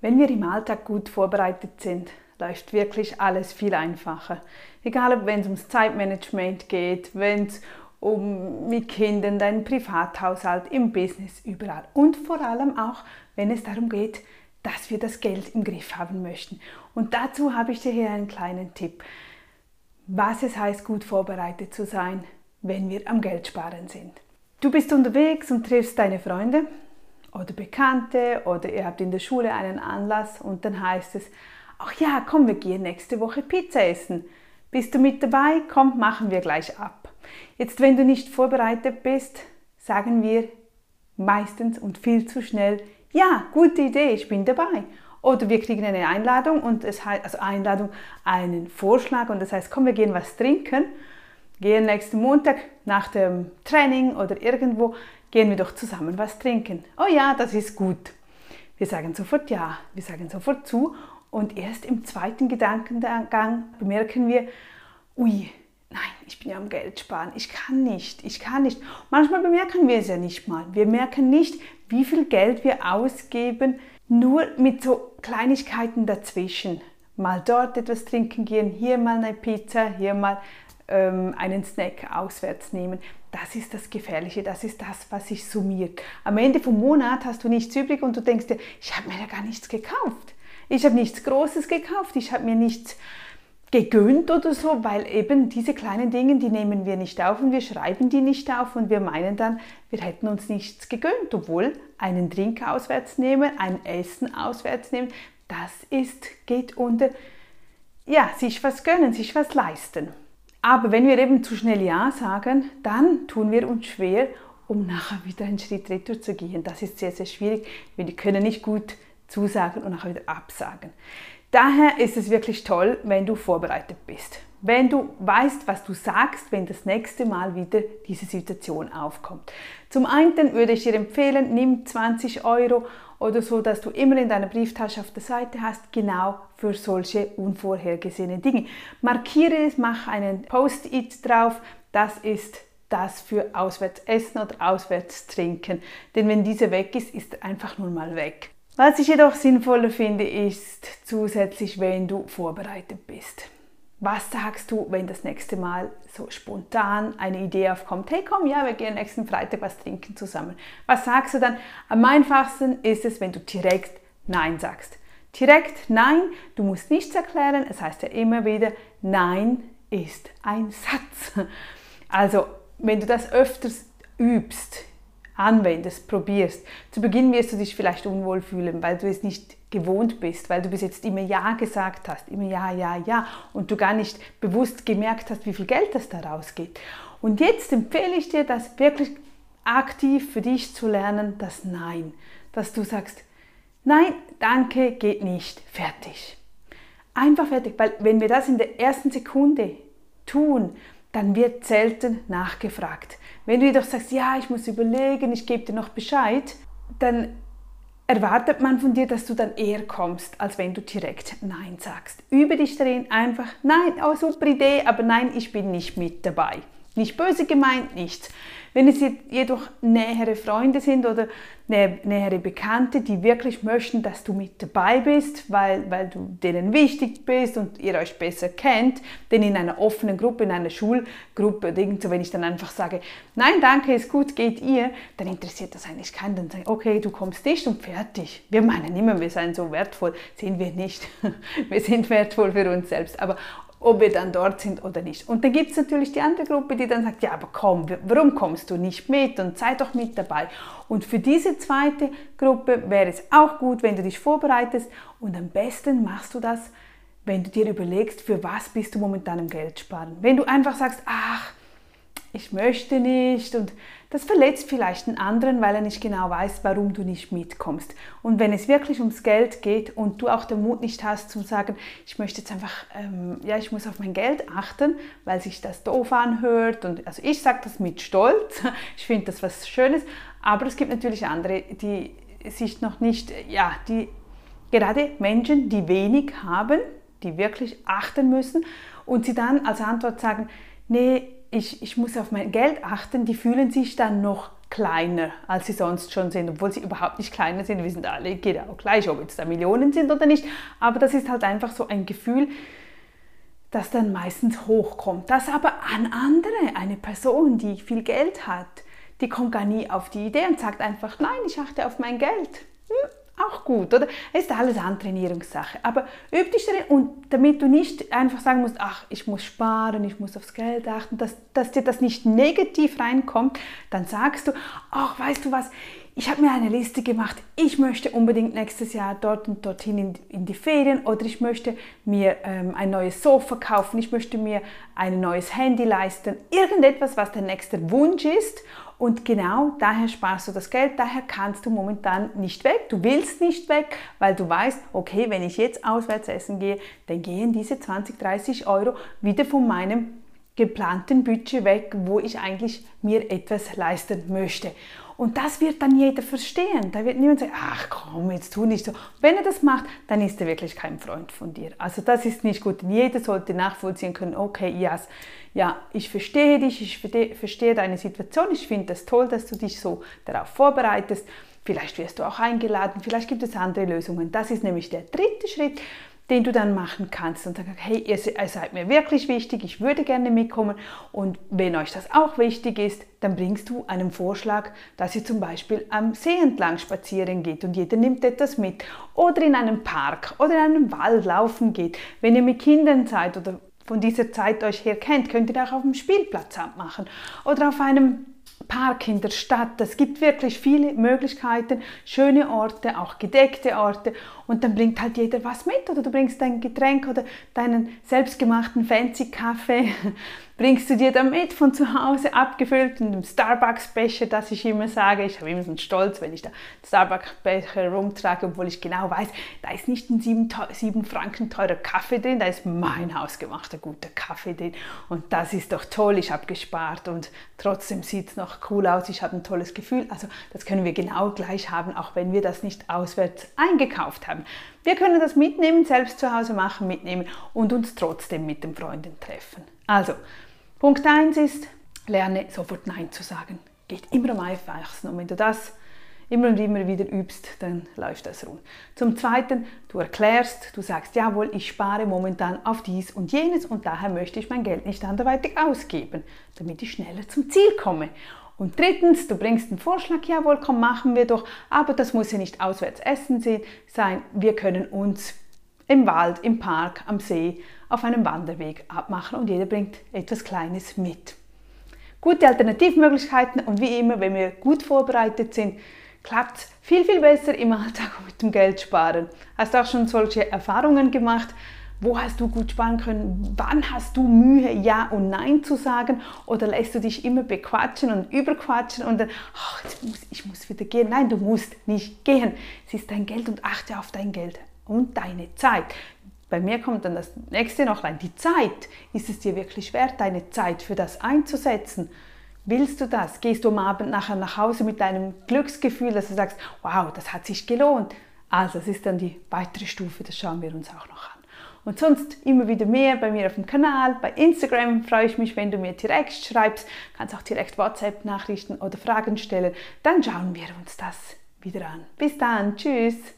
Wenn wir im Alltag gut vorbereitet sind, läuft wirklich alles viel einfacher. Egal, wenn es ums Zeitmanagement geht, wenn es um mit Kindern, deinen Privathaushalt, im Business, überall. Und vor allem auch, wenn es darum geht, dass wir das Geld im Griff haben möchten. Und dazu habe ich dir hier einen kleinen Tipp, was es heißt, gut vorbereitet zu sein, wenn wir am Geld sparen sind. Du bist unterwegs und triffst deine Freunde oder Bekannte oder ihr habt in der Schule einen Anlass und dann heißt es, ach ja, komm, wir gehen nächste Woche Pizza essen. Bist du mit dabei? Komm, machen wir gleich ab. Jetzt, wenn du nicht vorbereitet bist, sagen wir meistens und viel zu schnell, ja, gute Idee, ich bin dabei. Oder wir kriegen eine Einladung und es heißt, also Einladung, einen Vorschlag und das heißt, komm, wir gehen was trinken. Gehen nächsten Montag nach dem Training oder irgendwo, gehen wir doch zusammen was trinken. Oh ja, das ist gut. Wir sagen sofort ja, wir sagen sofort zu und erst im zweiten Gedankengang bemerken wir, ui, nein, ich bin ja am Geld sparen, ich kann nicht, ich kann nicht. Manchmal bemerken wir es ja nicht mal. Wir merken nicht, wie viel Geld wir ausgeben, nur mit so Kleinigkeiten dazwischen. Mal dort etwas trinken gehen, hier mal eine Pizza, hier mal einen Snack auswärts nehmen. Das ist das Gefährliche, das ist das, was sich summiert. Am Ende vom Monat hast du nichts übrig und du denkst dir, ich habe mir ja gar nichts gekauft. Ich habe nichts Großes gekauft, ich habe mir nichts gegönnt oder so, weil eben diese kleinen Dinge, die nehmen wir nicht auf und wir schreiben die nicht auf und wir meinen dann, wir hätten uns nichts gegönnt, obwohl einen Drink auswärts nehmen, ein Essen auswärts nehmen, das ist, geht unter, ja, sich was gönnen, sich was leisten. Aber wenn wir eben zu schnell Ja sagen, dann tun wir uns schwer, um nachher wieder einen Schritt retour zu gehen. Das ist sehr, sehr schwierig. Wir können nicht gut zusagen und nachher wieder absagen. Daher ist es wirklich toll, wenn du vorbereitet bist. Wenn du weißt, was du sagst, wenn das nächste Mal wieder diese Situation aufkommt. Zum einen würde ich dir empfehlen, nimm 20 Euro oder so, dass du immer in deiner Brieftasche auf der Seite hast, genau für solche unvorhergesehene Dinge. Markiere es, mach einen Post-it drauf, das ist das für auswärts essen oder auswärts trinken. Denn wenn diese weg ist, ist er einfach nur mal weg. Was ich jedoch sinnvoller finde, ist zusätzlich, wenn du vorbereitet bist. Was sagst du, wenn das nächste Mal so spontan eine Idee aufkommt? Hey, komm, ja, wir gehen nächsten Freitag was trinken zusammen. Was sagst du dann? Am einfachsten ist es, wenn du direkt Nein sagst. Direkt Nein, du musst nichts erklären. Es heißt ja immer wieder, Nein ist ein Satz. Also, wenn du das öfters übst, anwendest, probierst. Zu Beginn wirst du dich vielleicht unwohl fühlen, weil du es nicht gewohnt bist, weil du bis jetzt immer Ja gesagt hast, immer Ja, Ja, Ja und du gar nicht bewusst gemerkt hast, wie viel Geld das daraus geht. Und jetzt empfehle ich dir, das wirklich aktiv für dich zu lernen, das Nein. Dass du sagst, nein, danke, geht nicht, fertig. Einfach fertig, weil wenn wir das in der ersten Sekunde tun, dann wird selten nachgefragt. Wenn du jedoch sagst, ja, ich muss überlegen, ich gebe dir noch Bescheid, dann erwartet man von dir, dass du dann eher kommst, als wenn du direkt Nein sagst. Übe dich darin einfach, nein, oh super Idee, aber nein, ich bin nicht mit dabei. Nicht böse gemeint, nichts. Wenn es jedoch nähere Freunde sind oder nähere Bekannte, die wirklich möchten, dass du mit dabei bist, weil, weil du denen wichtig bist und ihr euch besser kennt, denn in einer offenen Gruppe, in einer Schulgruppe so, wenn ich dann einfach sage, nein, danke, ist gut, geht ihr, dann interessiert das eigentlich keinen. Dann sage ich, okay, du kommst nicht und fertig. Wir meinen immer, wir seien so wertvoll, sind wir nicht. wir sind wertvoll für uns selbst. Aber ob wir dann dort sind oder nicht. Und dann gibt es natürlich die andere Gruppe, die dann sagt, ja, aber komm, warum kommst du nicht mit und sei doch mit dabei. Und für diese zweite Gruppe wäre es auch gut, wenn du dich vorbereitest und am besten machst du das, wenn du dir überlegst, für was bist du momentan im Geld sparen. Wenn du einfach sagst, ach, ich möchte nicht. Und das verletzt vielleicht einen anderen, weil er nicht genau weiß, warum du nicht mitkommst. Und wenn es wirklich ums Geld geht und du auch den Mut nicht hast zu sagen, ich möchte jetzt einfach, ähm, ja, ich muss auf mein Geld achten, weil sich das doof anhört. Und also ich sage das mit Stolz, ich finde das was Schönes, aber es gibt natürlich andere, die sich noch nicht, ja, die gerade Menschen, die wenig haben, die wirklich achten müssen und sie dann als Antwort sagen, nee, ich, ich muss auf mein Geld achten, die fühlen sich dann noch kleiner, als sie sonst schon sind, obwohl sie überhaupt nicht kleiner sind. Wir sind alle genau gleich, ob jetzt da Millionen sind oder nicht. Aber das ist halt einfach so ein Gefühl, das dann meistens hochkommt. Das aber an andere, eine Person, die viel Geld hat, die kommt gar nie auf die Idee und sagt einfach, nein, ich achte auf mein Geld. Hm, auch gut, oder? Es ist alles Antrainierungssache. Aber üb dich darin und damit du nicht einfach sagen musst, ach, ich muss sparen, ich muss aufs Geld achten, dass, dass dir das nicht negativ reinkommt, dann sagst du, ach, weißt du was, ich habe mir eine Liste gemacht, ich möchte unbedingt nächstes Jahr dort und dorthin in, in die Ferien oder ich möchte mir ähm, ein neues Sofa kaufen, ich möchte mir ein neues Handy leisten, irgendetwas, was der nächste Wunsch ist. Und genau daher sparst du das Geld, daher kannst du momentan nicht weg, du willst nicht weg, weil du weißt, okay, wenn ich jetzt auswärts essen gehe, dann gehen diese 20, 30 Euro wieder von meinem geplanten Budget weg, wo ich eigentlich mir etwas leisten möchte. Und das wird dann jeder verstehen. Da wird niemand sagen, ach komm, jetzt tu nicht so. Wenn er das macht, dann ist er wirklich kein Freund von dir. Also das ist nicht gut. Jeder sollte nachvollziehen können, okay, yes, ja, ich verstehe dich, ich verstehe deine Situation, ich finde es das toll, dass du dich so darauf vorbereitest. Vielleicht wirst du auch eingeladen, vielleicht gibt es andere Lösungen. Das ist nämlich der dritte Schritt den du dann machen kannst und sagst, hey, ihr seid mir wirklich wichtig, ich würde gerne mitkommen und wenn euch das auch wichtig ist, dann bringst du einen Vorschlag, dass ihr zum Beispiel am See entlang spazieren geht und jeder nimmt etwas mit oder in einem Park oder in einem Wald laufen geht. Wenn ihr mit Kindern seid oder von dieser Zeit euch her kennt, könnt ihr auch auf dem Spielplatz abmachen oder auf einem Park in der Stadt. Es gibt wirklich viele Möglichkeiten, schöne Orte, auch gedeckte Orte. Und dann bringt halt jeder was mit oder du bringst dein Getränk oder deinen selbstgemachten fancy Kaffee bringst du dir damit von zu Hause abgefüllt in einem Starbucks-Becher, das ich immer sage. Ich habe immer so einen Stolz, wenn ich da Starbucks-Becher rumtrage, obwohl ich genau weiß, da ist nicht ein 7, 7 Franken teurer Kaffee drin, da ist mein hausgemachter guter Kaffee drin. Und das ist doch toll, ich habe gespart und trotzdem sieht es noch cool aus, ich habe ein tolles Gefühl. Also das können wir genau gleich haben, auch wenn wir das nicht auswärts eingekauft haben. Wir können das mitnehmen, selbst zu Hause machen, mitnehmen und uns trotzdem mit den Freunden treffen. Also, Punkt 1 ist, lerne sofort Nein zu sagen. Geht immer am einfachsten. Und wenn du das immer und immer wieder übst, dann läuft das rund. Zum Zweiten, du erklärst, du sagst, jawohl, ich spare momentan auf dies und jenes und daher möchte ich mein Geld nicht anderweitig ausgeben, damit ich schneller zum Ziel komme. Und drittens, du bringst einen Vorschlag, jawohl, komm, machen wir doch, aber das muss ja nicht auswärts essen sein, wir können uns im Wald, im Park, am See, auf einem Wanderweg abmachen und jeder bringt etwas Kleines mit. Gute Alternativmöglichkeiten und wie immer, wenn wir gut vorbereitet sind, klappt es viel, viel besser im Alltag mit dem Geld sparen. Hast du auch schon solche Erfahrungen gemacht? Wo hast du gut sparen können? Wann hast du Mühe, Ja und Nein zu sagen? Oder lässt du dich immer bequatschen und überquatschen und dann, ach, muss, ich muss wieder gehen. Nein, du musst nicht gehen. Es ist dein Geld und achte auf dein Geld und deine Zeit. Bei mir kommt dann das nächste noch rein. Die Zeit. Ist es dir wirklich wert, deine Zeit für das einzusetzen? Willst du das? Gehst du am Abend nachher nach Hause mit deinem Glücksgefühl, dass du sagst, wow, das hat sich gelohnt? Also, das ist dann die weitere Stufe, das schauen wir uns auch noch an. Und sonst immer wieder mehr bei mir auf dem Kanal. Bei Instagram freue ich mich, wenn du mir direkt schreibst. Kannst auch direkt WhatsApp-Nachrichten oder Fragen stellen. Dann schauen wir uns das wieder an. Bis dann. Tschüss.